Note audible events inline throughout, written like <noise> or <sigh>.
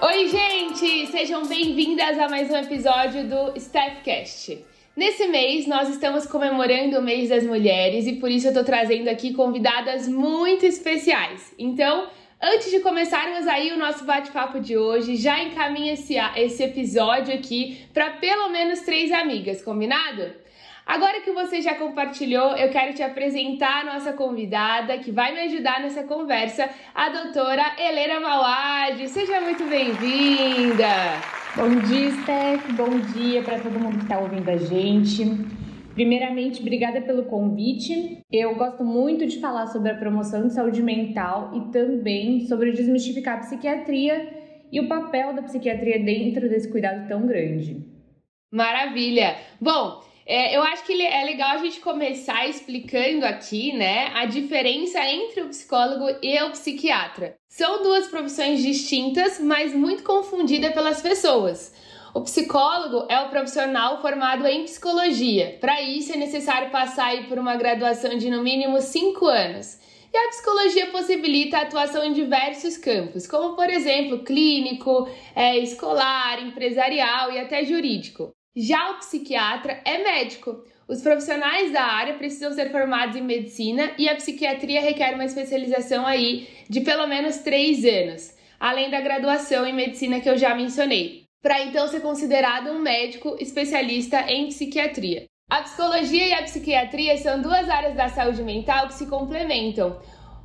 Oi, gente! Sejam bem-vindas a mais um episódio do Staffcast. Nesse mês, nós estamos comemorando o mês das mulheres e por isso eu tô trazendo aqui convidadas muito especiais. Então, antes de começarmos aí o nosso bate-papo de hoje, já encaminha esse, esse episódio aqui para pelo menos três amigas, combinado? Agora que você já compartilhou, eu quero te apresentar a nossa convidada que vai me ajudar nessa conversa, a doutora Helena Mauad. Seja muito bem-vinda! Bom dia, Steph. Bom dia para todo mundo que está ouvindo a gente. Primeiramente, obrigada pelo convite. Eu gosto muito de falar sobre a promoção de saúde mental e também sobre desmistificar a psiquiatria e o papel da psiquiatria dentro desse cuidado tão grande. Maravilha! Bom, é, eu acho que é legal a gente começar explicando aqui, né, a diferença entre o psicólogo e o psiquiatra. São duas profissões distintas, mas muito confundidas pelas pessoas. O psicólogo é o profissional formado em psicologia. Para isso é necessário passar por uma graduação de no mínimo 5 anos. E a psicologia possibilita a atuação em diversos campos, como por exemplo clínico, é, escolar, empresarial e até jurídico. Já o psiquiatra é médico. Os profissionais da área precisam ser formados em medicina e a psiquiatria requer uma especialização aí de pelo menos três anos, além da graduação em medicina que eu já mencionei, para então ser considerado um médico especialista em psiquiatria. A psicologia e a psiquiatria são duas áreas da saúde mental que se complementam.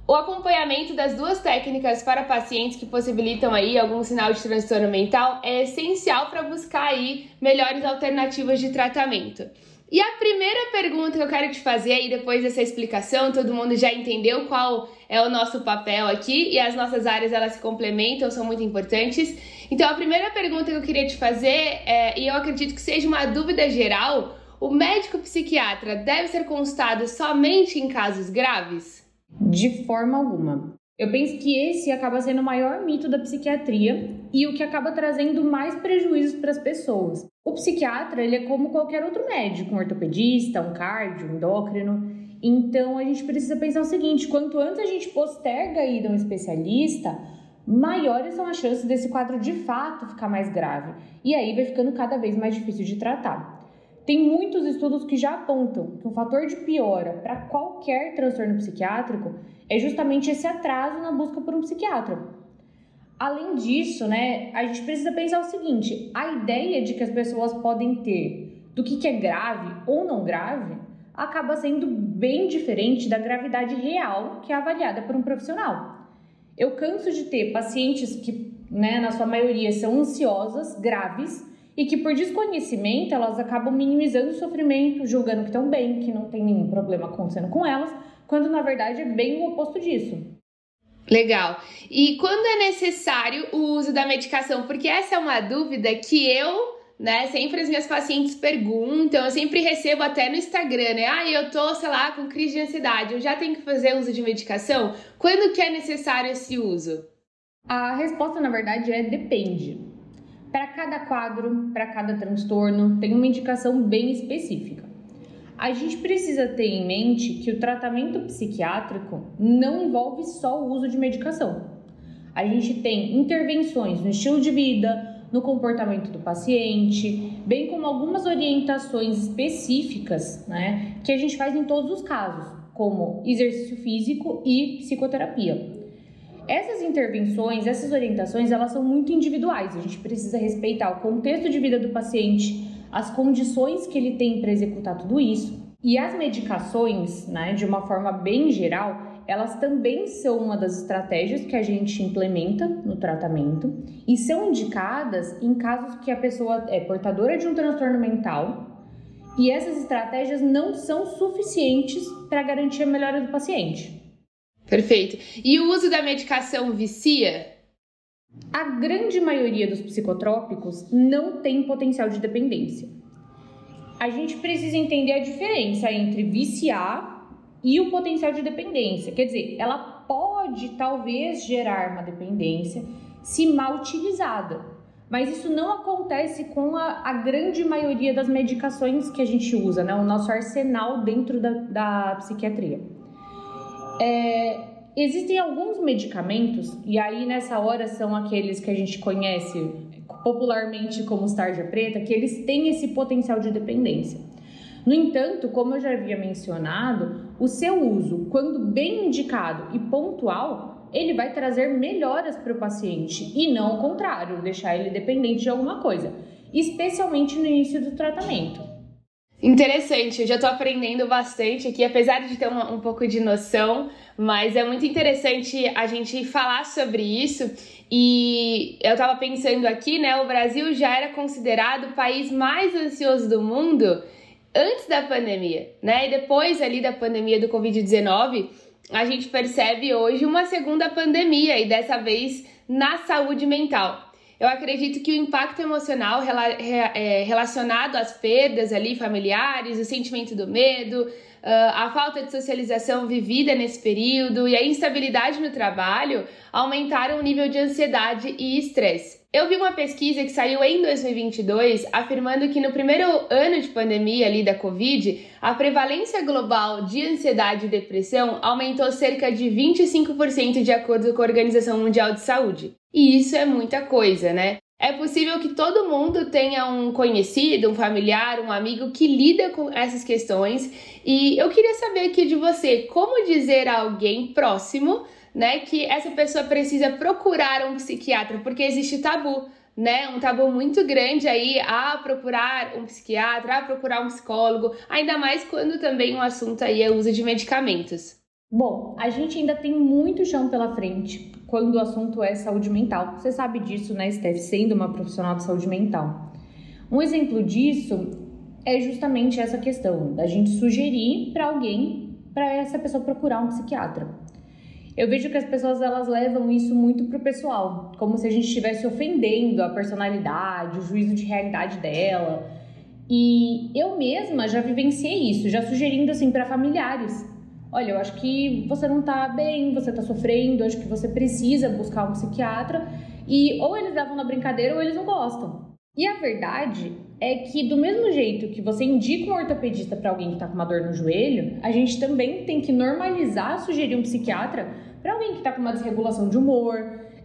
O acompanhamento das duas técnicas para pacientes que possibilitam aí algum sinal de transtorno mental é essencial para buscar aí melhores alternativas de tratamento. E a primeira pergunta que eu quero te fazer aí depois dessa explicação, todo mundo já entendeu qual é o nosso papel aqui e as nossas áreas elas se complementam, são muito importantes. Então a primeira pergunta que eu queria te fazer é, e eu acredito que seja uma dúvida geral, o médico psiquiatra deve ser consultado somente em casos graves? De forma alguma. Eu penso que esse acaba sendo o maior mito da psiquiatria e o que acaba trazendo mais prejuízos para as pessoas. O psiquiatra, ele é como qualquer outro médico, um ortopedista, um cardio, um endócrino. Então a gente precisa pensar o seguinte: quanto antes a gente posterga a ida a um especialista, maiores são as chances desse quadro de fato ficar mais grave. E aí vai ficando cada vez mais difícil de tratar. Tem muitos estudos que já apontam que um fator de piora para qualquer transtorno psiquiátrico é justamente esse atraso na busca por um psiquiatra. Além disso, né, a gente precisa pensar o seguinte: a ideia de que as pessoas podem ter do que, que é grave ou não grave acaba sendo bem diferente da gravidade real que é avaliada por um profissional. Eu canso de ter pacientes que, né, na sua maioria, são ansiosas, graves, e que por desconhecimento elas acabam minimizando o sofrimento, julgando que estão bem, que não tem nenhum problema acontecendo com elas, quando na verdade é bem o oposto disso. Legal. E quando é necessário o uso da medicação? Porque essa é uma dúvida que eu né? Sempre as minhas pacientes perguntam, eu sempre recebo até no Instagram, né? Ah, eu tô, sei lá, com crise de ansiedade, eu já tenho que fazer uso de medicação? Quando que é necessário esse uso? A resposta, na verdade, é depende. Para cada quadro, para cada transtorno, tem uma indicação bem específica. A gente precisa ter em mente que o tratamento psiquiátrico não envolve só o uso de medicação. A gente tem intervenções no estilo de vida, no comportamento do paciente, bem como algumas orientações específicas, né, que a gente faz em todos os casos, como exercício físico e psicoterapia. Essas intervenções, essas orientações, elas são muito individuais. A gente precisa respeitar o contexto de vida do paciente, as condições que ele tem para executar tudo isso. E as medicações, né, de uma forma bem geral, elas também são uma das estratégias que a gente implementa no tratamento e são indicadas em casos que a pessoa é portadora de um transtorno mental e essas estratégias não são suficientes para garantir a melhora do paciente. Perfeito. E o uso da medicação vicia? A grande maioria dos psicotrópicos não tem potencial de dependência. A gente precisa entender a diferença entre viciar e o potencial de dependência. Quer dizer, ela pode talvez gerar uma dependência se mal utilizada, mas isso não acontece com a, a grande maioria das medicações que a gente usa, né? o nosso arsenal dentro da, da psiquiatria. É, existem alguns medicamentos, e aí nessa hora são aqueles que a gente conhece popularmente como tarja preta, que eles têm esse potencial de dependência. No entanto, como eu já havia mencionado, o seu uso, quando bem indicado e pontual, ele vai trazer melhoras para o paciente e não o contrário, deixar ele dependente de alguma coisa, especialmente no início do tratamento. Interessante, eu já estou aprendendo bastante aqui, apesar de ter uma, um pouco de noção, mas é muito interessante a gente falar sobre isso. E eu estava pensando aqui, né? O Brasil já era considerado o país mais ansioso do mundo antes da pandemia, né? E depois ali da pandemia do Covid-19, a gente percebe hoje uma segunda pandemia e dessa vez na saúde mental. Eu acredito que o impacto emocional é, relacionado às perdas ali familiares, o sentimento do medo, ah, a falta de socialização vivida nesse período e a instabilidade no trabalho aumentaram o nível de ansiedade e estresse. Eu vi uma pesquisa que saiu em 2022 afirmando que no primeiro ano de pandemia ali da Covid, a prevalência global de ansiedade e depressão aumentou cerca de 25% de acordo com a Organização Mundial de Saúde. E isso é muita coisa, né? É possível que todo mundo tenha um conhecido, um familiar, um amigo que lida com essas questões. E eu queria saber aqui de você como dizer a alguém próximo, né, que essa pessoa precisa procurar um psiquiatra, porque existe tabu, né? Um tabu muito grande aí a procurar um psiquiatra, a procurar um psicólogo, ainda mais quando também um assunto aí é o uso de medicamentos. Bom, a gente ainda tem muito chão pela frente quando o assunto é saúde mental. Você sabe disso, né, Steph, sendo uma profissional de saúde mental. Um exemplo disso é justamente essa questão da gente sugerir para alguém, para essa pessoa procurar um psiquiatra. Eu vejo que as pessoas elas levam isso muito pro pessoal, como se a gente estivesse ofendendo a personalidade, o juízo de realidade dela. E eu mesma já vivenciei isso, já sugerindo assim para familiares olha, eu acho que você não tá bem, você tá sofrendo, acho que você precisa buscar um psiquiatra. E ou eles levam na brincadeira ou eles não gostam. E a verdade é que do mesmo jeito que você indica um ortopedista para alguém que está com uma dor no joelho, a gente também tem que normalizar sugerir um psiquiatra para alguém que está com uma desregulação de humor,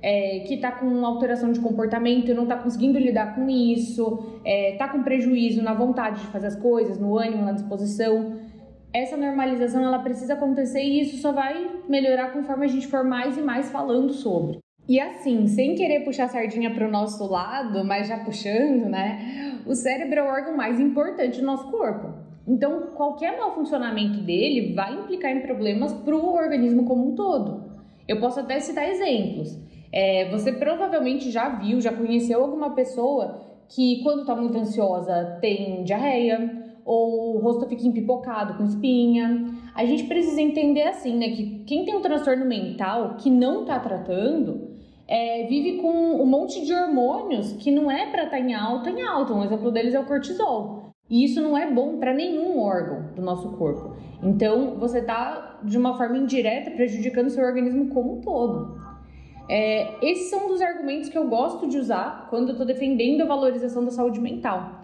é, que está com alteração de comportamento e não está conseguindo lidar com isso, está é, com prejuízo na vontade de fazer as coisas, no ânimo, na disposição essa normalização ela precisa acontecer e isso só vai melhorar conforme a gente for mais e mais falando sobre. E assim, sem querer puxar a sardinha para o nosso lado, mas já puxando, né? O cérebro é o órgão mais importante do nosso corpo. Então, qualquer mau funcionamento dele vai implicar em problemas para o organismo como um todo. Eu posso até citar exemplos. É, você provavelmente já viu, já conheceu alguma pessoa que, quando está muito ansiosa, tem diarreia, ou o rosto fica empipocado com espinha. A gente precisa entender assim, né, que quem tem um transtorno mental que não está tratando é, vive com um monte de hormônios que não é para estar tá em alta em alta. Um exemplo deles é o cortisol. E isso não é bom para nenhum órgão do nosso corpo. Então, você está, de uma forma indireta, prejudicando seu organismo como um todo. É, esses são um dos argumentos que eu gosto de usar quando eu estou defendendo a valorização da saúde mental.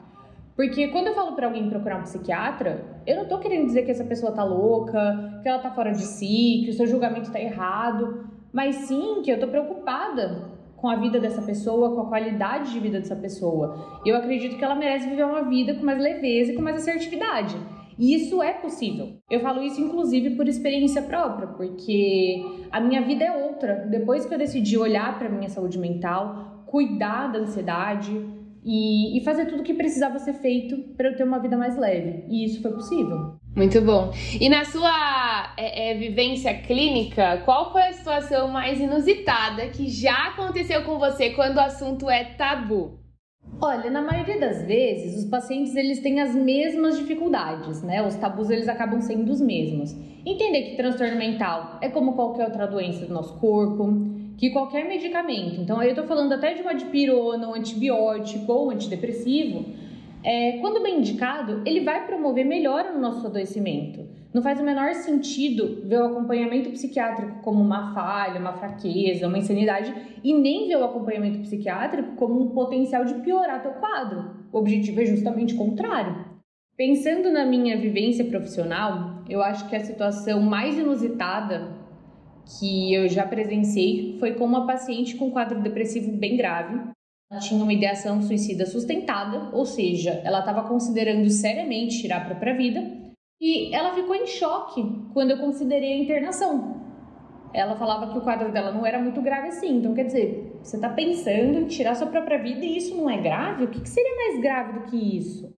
Porque quando eu falo para alguém procurar um psiquiatra, eu não tô querendo dizer que essa pessoa tá louca, que ela tá fora de si, que o seu julgamento tá errado, mas sim que eu tô preocupada com a vida dessa pessoa, com a qualidade de vida dessa pessoa. Eu acredito que ela merece viver uma vida com mais leveza e com mais assertividade. E isso é possível. Eu falo isso inclusive por experiência própria, porque a minha vida é outra. Depois que eu decidi olhar para minha saúde mental, cuidar da ansiedade, e, e fazer tudo o que precisava ser feito para eu ter uma vida mais leve. E isso foi possível. Muito bom. E na sua é, é, vivência clínica, qual foi a situação mais inusitada que já aconteceu com você quando o assunto é tabu? Olha, na maioria das vezes, os pacientes eles têm as mesmas dificuldades, né? Os tabus eles acabam sendo os mesmos. Entender que transtorno mental é como qualquer outra doença do nosso corpo, que qualquer medicamento, então aí eu estou falando até de uma dipirona, um antibiótico ou um antidepressivo, é, quando bem indicado, ele vai promover melhora no nosso adoecimento. Não faz o menor sentido ver o acompanhamento psiquiátrico como uma falha, uma fraqueza, uma insanidade e nem ver o acompanhamento psiquiátrico como um potencial de piorar teu quadro. O objetivo é justamente o contrário. Pensando na minha vivência profissional, eu acho que a situação mais inusitada que eu já presenciei foi com uma paciente com quadro depressivo bem grave. Ela tinha uma ideação suicida sustentada, ou seja, ela estava considerando seriamente tirar a própria vida, e ela ficou em choque quando eu considerei a internação. Ela falava que o quadro dela não era muito grave assim, então quer dizer, você está pensando em tirar sua própria vida e isso não é grave? O que, que seria mais grave do que isso?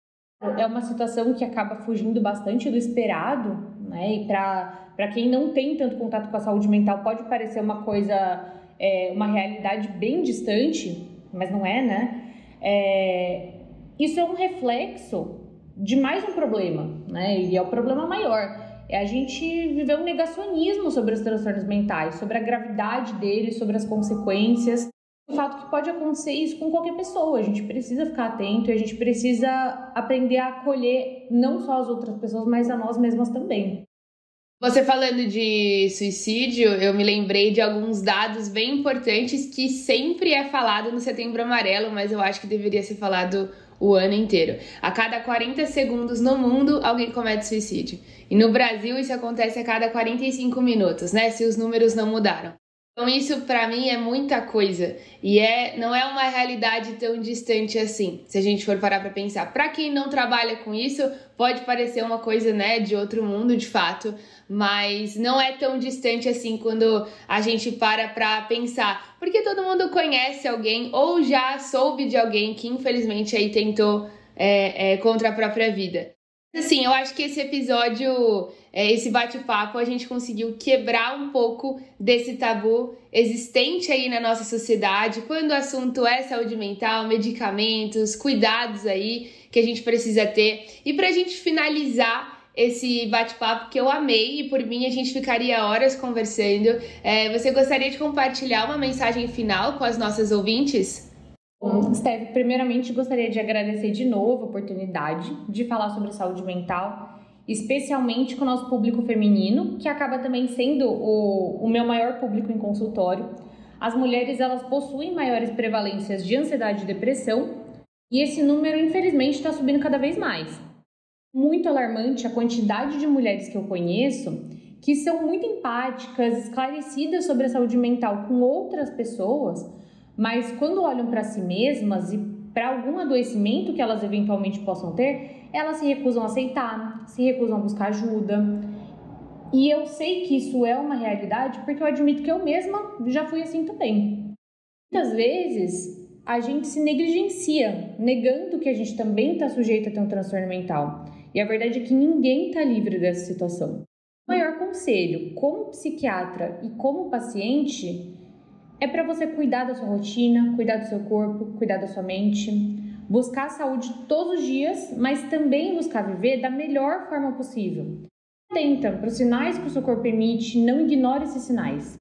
É uma situação que acaba fugindo bastante do esperado, né? E para quem não tem tanto contato com a saúde mental, pode parecer uma coisa, é, uma realidade bem distante, mas não é, né? É, isso é um reflexo de mais um problema, né? E é o problema maior. É a gente viver um negacionismo sobre os transtornos mentais, sobre a gravidade deles, sobre as consequências. O fato que pode acontecer isso com qualquer pessoa. A gente precisa ficar atento e a gente precisa aprender a acolher não só as outras pessoas, mas a nós mesmas também. Você falando de suicídio, eu me lembrei de alguns dados bem importantes que sempre é falado no Setembro Amarelo, mas eu acho que deveria ser falado o ano inteiro. A cada 40 segundos no mundo, alguém comete suicídio. E no Brasil, isso acontece a cada 45 minutos, né? Se os números não mudaram. Então isso para mim é muita coisa e é não é uma realidade tão distante assim. Se a gente for parar para pensar, para quem não trabalha com isso, pode parecer uma coisa, né, de outro mundo, de fato, mas não é tão distante assim quando a gente para para pensar, porque todo mundo conhece alguém ou já soube de alguém que infelizmente aí tentou é, é, contra a própria vida. Assim, eu acho que esse episódio, é, esse bate-papo, a gente conseguiu quebrar um pouco desse tabu existente aí na nossa sociedade, quando o assunto é saúde mental, medicamentos, cuidados aí que a gente precisa ter. E pra gente finalizar esse bate-papo que eu amei e por mim a gente ficaria horas conversando. É, você gostaria de compartilhar uma mensagem final com as nossas ouvintes? Bom, Steve, primeiramente gostaria de agradecer de novo a oportunidade de falar sobre saúde mental, especialmente com o nosso público feminino, que acaba também sendo o, o meu maior público em consultório. As mulheres elas possuem maiores prevalências de ansiedade e depressão, e esse número infelizmente está subindo cada vez mais. Muito alarmante a quantidade de mulheres que eu conheço que são muito empáticas, esclarecidas sobre a saúde mental com outras pessoas, mas quando olham para si mesmas e para algum adoecimento que elas eventualmente possam ter, elas se recusam a aceitar, se recusam a buscar ajuda. E eu sei que isso é uma realidade porque eu admito que eu mesma já fui assim também. Muitas vezes a gente se negligencia, negando que a gente também está sujeito a ter um transtorno mental. E a verdade é que ninguém está livre dessa situação. O maior conselho, como psiquiatra e como paciente, é para você cuidar da sua rotina, cuidar do seu corpo, cuidar da sua mente, buscar a saúde todos os dias, mas também buscar viver da melhor forma possível. Atenta para os sinais que o seu corpo emite, não ignore esses sinais.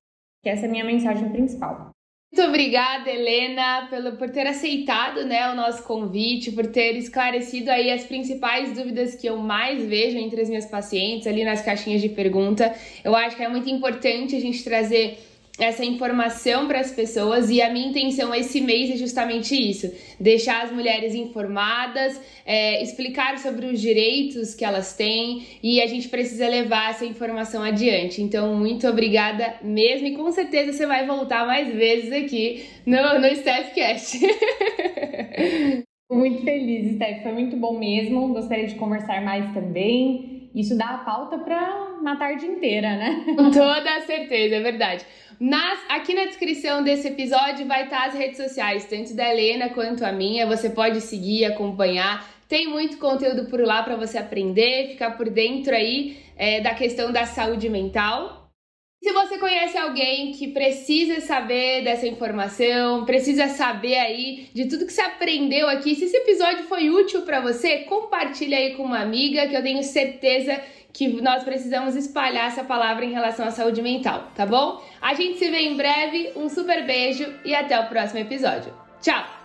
Essa é a minha mensagem principal. Muito obrigada, Helena, pelo, por ter aceitado né, o nosso convite, por ter esclarecido aí as principais dúvidas que eu mais vejo entre as minhas pacientes ali nas caixinhas de pergunta. Eu acho que é muito importante a gente trazer essa informação para as pessoas e a minha intenção esse mês é justamente isso: deixar as mulheres informadas, é, explicar sobre os direitos que elas têm e a gente precisa levar essa informação adiante. Então, muito obrigada mesmo e com certeza você vai voltar mais vezes aqui no, no Staffcast. <laughs> muito feliz, Steph. Foi muito bom mesmo. Gostaria de conversar mais também. Isso dá a pauta para uma tarde inteira, né? Com toda certeza, é verdade. Aqui na descrição desse episódio vai estar as redes sociais, tanto da Helena quanto a minha. Você pode seguir, acompanhar. Tem muito conteúdo por lá para você aprender, ficar por dentro aí é, da questão da saúde mental. Se você conhece alguém que precisa saber dessa informação, precisa saber aí de tudo que você aprendeu aqui, se esse episódio foi útil para você, compartilha aí com uma amiga que eu tenho certeza que nós precisamos espalhar essa palavra em relação à saúde mental, tá bom? A gente se vê em breve, um super beijo e até o próximo episódio. Tchau!